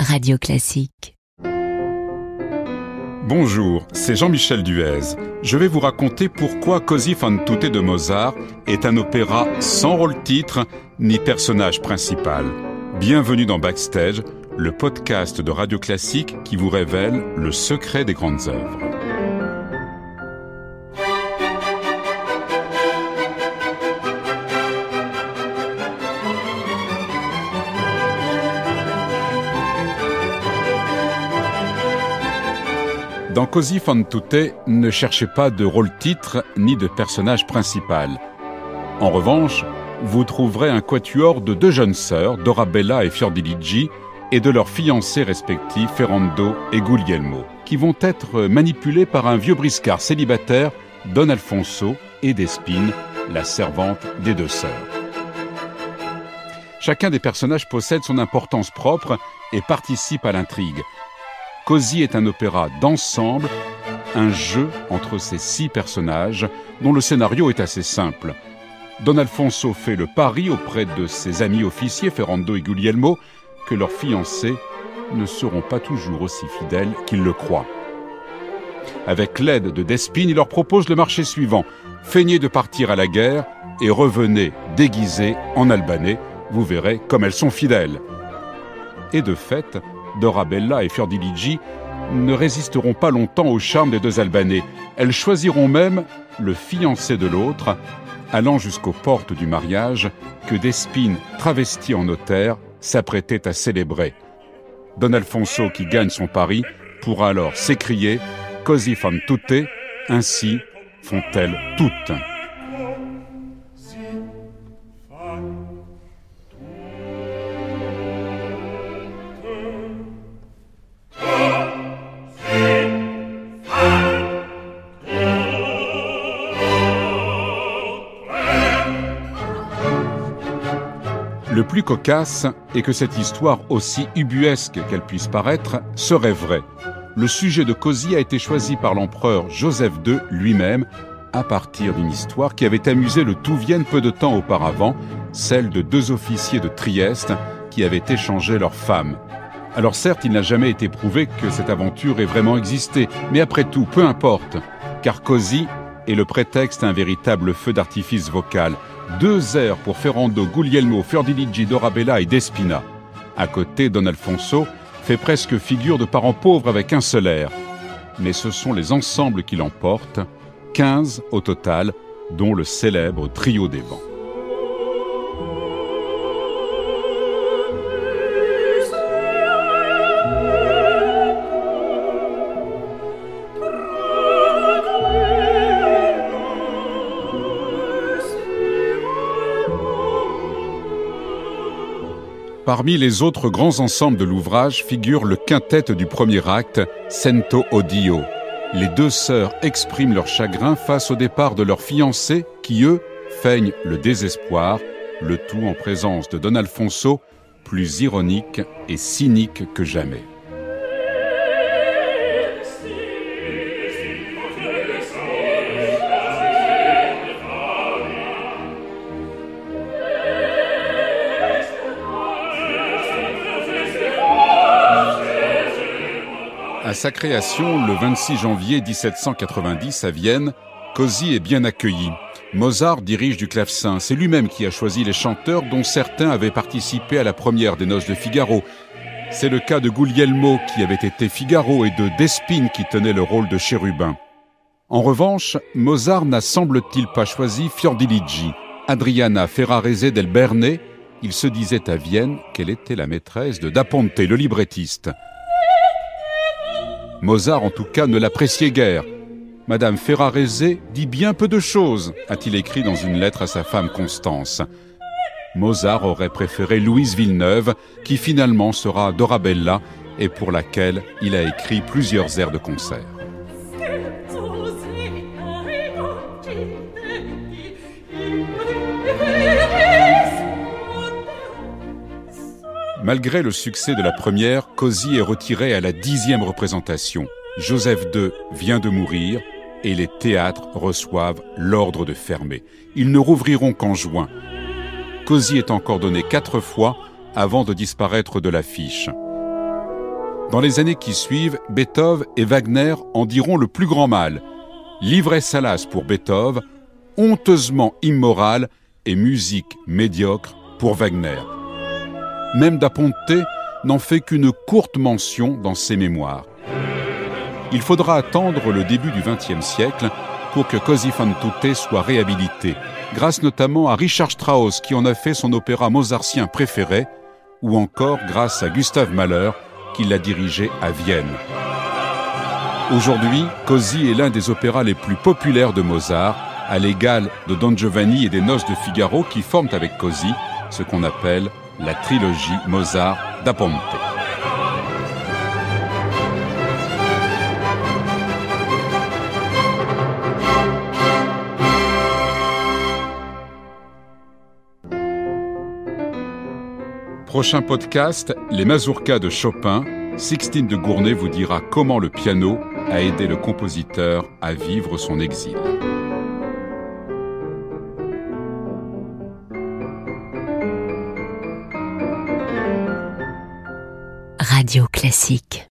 Radio Classique. Bonjour, c'est Jean-Michel Duez. Je vais vous raconter pourquoi Così fan tutte de Mozart est un opéra sans rôle-titre ni personnage principal. Bienvenue dans Backstage, le podcast de Radio Classique qui vous révèle le secret des grandes œuvres. Dans Così fan tutte, ne cherchez pas de rôle-titre ni de personnage principal. En revanche, vous trouverez un quatuor de deux jeunes sœurs, Dorabella et Fiordiligi, et de leurs fiancés respectifs, Ferrando et Guglielmo, qui vont être manipulés par un vieux briscard célibataire, Don Alfonso, et Despine, la servante des deux sœurs. Chacun des personnages possède son importance propre et participe à l'intrigue. Così est un opéra d'ensemble, un jeu entre ces six personnages dont le scénario est assez simple. Don Alfonso fait le pari auprès de ses amis officiers Ferrando et Guglielmo que leurs fiancés ne seront pas toujours aussi fidèles qu'ils le croient. Avec l'aide de Despine, il leur propose le marché suivant. Feignez de partir à la guerre et revenez déguisés en albanais. Vous verrez comme elles sont fidèles. Et de fait, Dorabella et Fiordiligi ne résisteront pas longtemps au charme des deux Albanais. Elles choisiront même le fiancé de l'autre, allant jusqu'aux portes du mariage que Despine, travesti en notaire, s'apprêtait à célébrer. Don Alfonso, qui gagne son pari, pourra alors s'écrier Così fan tutte, ainsi font-elles toutes. Le plus cocasse est que cette histoire, aussi ubuesque qu'elle puisse paraître, serait vraie. Le sujet de Così a été choisi par l'empereur Joseph II lui-même à partir d'une histoire qui avait amusé le tout Vienne peu de temps auparavant, celle de deux officiers de Trieste qui avaient échangé leurs femmes. Alors certes, il n'a jamais été prouvé que cette aventure ait vraiment existé, mais après tout, peu importe, car Così est le prétexte à un véritable feu d'artifice vocal, deux airs pour Ferrando, Guglielmo, Fiordiligi, Dorabella et Despina. À côté, Don Alfonso fait presque figure de parent pauvre avec un seul air. Mais ce sont les ensembles qui l'emportent, 15 au total, dont le célèbre trio des vents. Parmi les autres grands ensembles de l'ouvrage figure le quintet du premier acte, Sento Odio. Les deux sœurs expriment leur chagrin face au départ de leurs fiancés qui, eux, feignent le désespoir, le tout en présence de Don Alfonso, plus ironique et cynique que jamais. À sa création, le 26 janvier 1790 à Vienne, Così est bien accueilli. Mozart dirige du clavecin. C'est lui-même qui a choisi les chanteurs dont certains avaient participé à la première des Noces de Figaro. C'est le cas de Guglielmo qui avait été Figaro et de Despine qui tenait le rôle de chérubin. En revanche, Mozart n'a semble-t-il pas choisi Fiordiligi. Adriana Ferrarese del Berne, il se disait à Vienne qu'elle était la maîtresse de Da Ponte, le librettiste. Mozart, en tout cas, ne l'appréciait guère. Madame Ferrarese dit bien peu de choses, a-t-il écrit dans une lettre à sa femme Constance. Mozart aurait préféré Louise Villeneuve, qui finalement sera Dorabella et pour laquelle il a écrit plusieurs airs de concert. Malgré le succès de la première, Così est retiré à la dixième représentation. Joseph II vient de mourir et les théâtres reçoivent l'ordre de fermer. Ils ne rouvriront qu'en juin. Così est encore donné quatre fois avant de disparaître de l'affiche. Dans les années qui suivent, Beethoven et Wagner en diront le plus grand mal. Livret salace pour Beethoven, honteusement immoral et musique médiocre pour Wagner. Même Da Ponte n'en fait qu'une courte mention dans ses mémoires. Il faudra attendre le début du XXe siècle pour que Così fan tutte soit réhabilité, grâce notamment à Richard Strauss qui en a fait son opéra mozartien préféré, ou encore grâce à Gustave Mahler qui l'a dirigé à Vienne. Aujourd'hui, Così est l'un des opéras les plus populaires de Mozart, à l'égal de Don Giovanni et des Noces de Figaro qui forment avec Così ce qu'on appelle la trilogie Mozart da Ponte. Prochain podcast, les mazurkas de Chopin. Sixtine de Gournay vous dira comment le piano a aidé le compositeur à vivre son exil. Radio Classique